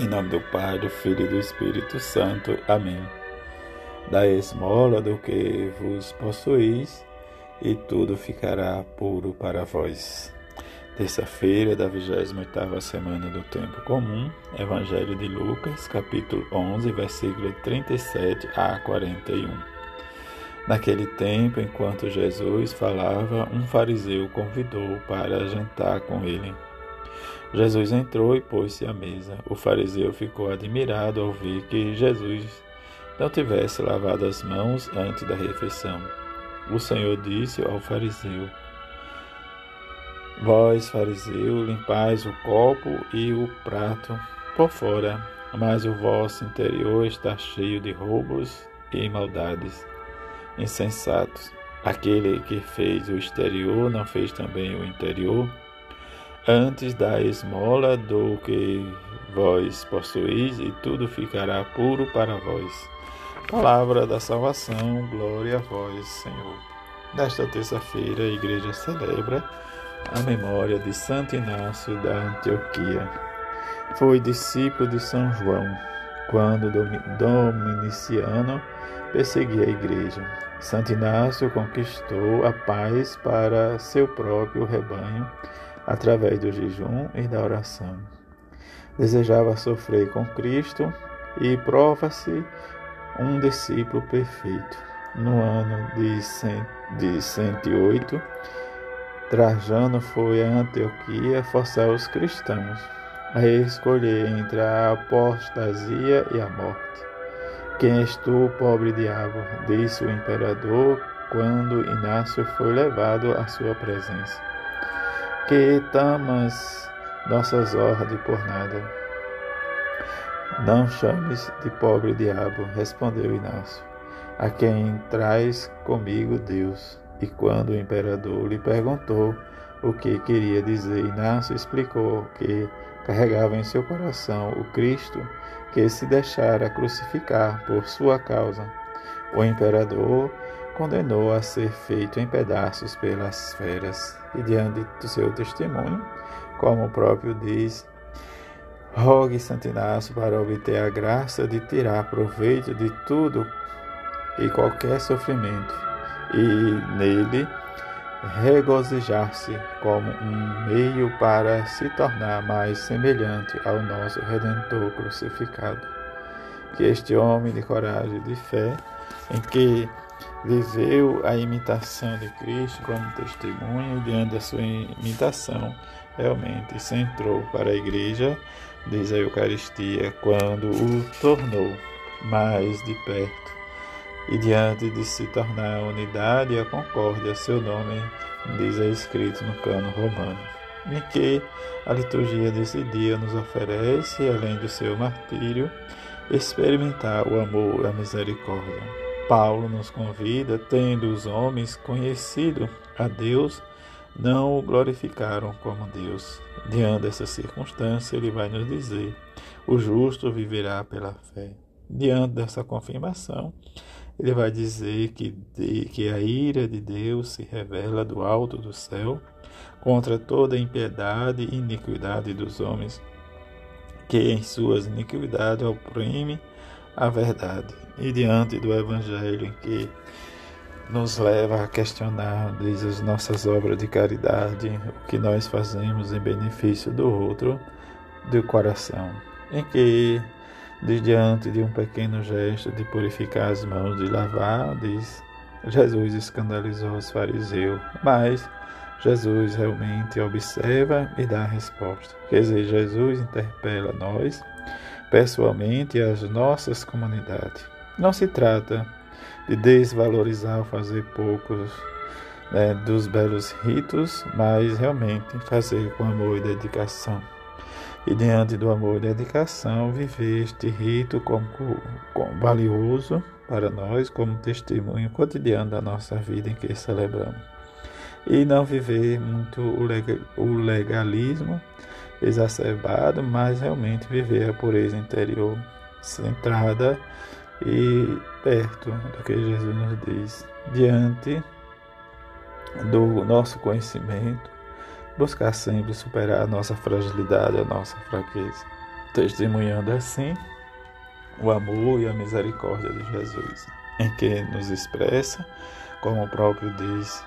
Em nome do Pai, do Filho e do Espírito Santo. Amém. Da esmola do que vos possuís, e tudo ficará puro para vós. Terça-feira da 28ª semana do Tempo Comum, Evangelho de Lucas, capítulo 11, versículo 37 a 41. Naquele tempo, enquanto Jesus falava, um fariseu convidou para jantar com ele. Jesus entrou e pôs-se à mesa. O fariseu ficou admirado ao ver que Jesus não tivesse lavado as mãos antes da refeição. O Senhor disse ao fariseu: Vós, fariseu, limpais o copo e o prato por fora, mas o vosso interior está cheio de roubos e maldades. Insensatos. Aquele que fez o exterior não fez também o interior? Antes da esmola do que vós possuís, e tudo ficará puro para vós. Palavra da salvação, glória a vós, Senhor. Nesta terça-feira, a igreja celebra a memória de Santo Inácio da Antioquia. Foi discípulo de São João, quando Dominiciano perseguia a igreja. Santo Inácio conquistou a paz para seu próprio rebanho através do jejum e da oração. Desejava sofrer com Cristo e prova-se um discípulo perfeito. No ano de 108, Trajano foi a Antioquia forçar os cristãos a escolher entre a apostasia e a morte. Quem és tu, pobre diabo? disse o imperador quando Inácio foi levado à sua presença que tamas nossas ordens por nada. Não chames de pobre diabo, respondeu Inácio, a quem traz comigo Deus. E quando o imperador lhe perguntou o que queria dizer, Inácio explicou que carregava em seu coração o Cristo que se deixara crucificar por sua causa. O imperador condenou a ser feito em pedaços pelas feras, e diante do seu testemunho, como o próprio diz, rogue Santo Inácio para obter a graça de tirar proveito de tudo e qualquer sofrimento, e nele regozijar-se como um meio para se tornar mais semelhante ao nosso Redentor crucificado. Que este homem de coragem e de fé, em que viveu a imitação de Cristo como testemunho e diante da sua imitação realmente centrou para a igreja, diz a Eucaristia, quando o tornou mais de perto e diante de se tornar a unidade e a concórdia, seu nome diz é escrito no cano romano, em que a liturgia desse dia nos oferece, além do seu martírio, experimentar o amor a misericórdia. Paulo nos convida, tendo os homens conhecido a Deus, não o glorificaram como Deus. Diante dessa circunstância, ele vai nos dizer: o justo viverá pela fé. Diante dessa confirmação, ele vai dizer que, de, que a ira de Deus se revela do alto do céu contra toda impiedade e iniquidade dos homens, que em suas iniquidades oprime a verdade. E diante do Evangelho que nos leva a questionar diz, as nossas obras de caridade, o que nós fazemos em benefício do outro, do coração, em que de diante de um pequeno gesto de purificar as mãos, de lavar, diz, Jesus escandalizou os fariseus, mas Jesus realmente observa e dá a resposta. Quer dizer, Jesus interpela nós pessoalmente as nossas comunidades. Não se trata de desvalorizar ou fazer poucos né, dos belos ritos, mas realmente fazer com amor e dedicação. E diante do amor e dedicação, viver este rito como, como valioso para nós, como testemunho cotidiano da nossa vida em que celebramos. E não viver muito o legalismo exacerbado, mas realmente viver a pureza interior centrada e perto do que Jesus nos diz, diante do nosso conhecimento, buscar sempre superar a nossa fragilidade, a nossa fraqueza. testemunhando assim o amor e a misericórdia de Jesus, em que nos expressa, como o próprio diz,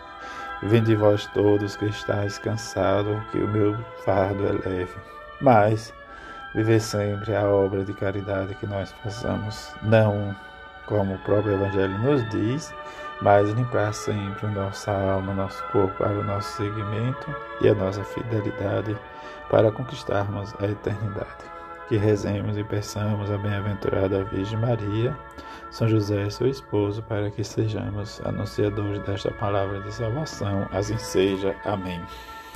Vinde vós todos que estáis cansados, que o meu fardo é leve. Mas viver sempre a obra de caridade que nós façamos, não como o próprio Evangelho nos diz, mas limpar sempre nossa alma, nosso corpo para o nosso seguimento e a nossa fidelidade para conquistarmos a eternidade. Que rezemos e peçamos a bem-aventurada Virgem Maria, São José, seu esposo, para que sejamos anunciadores desta palavra de salvação. Assim seja. Amém.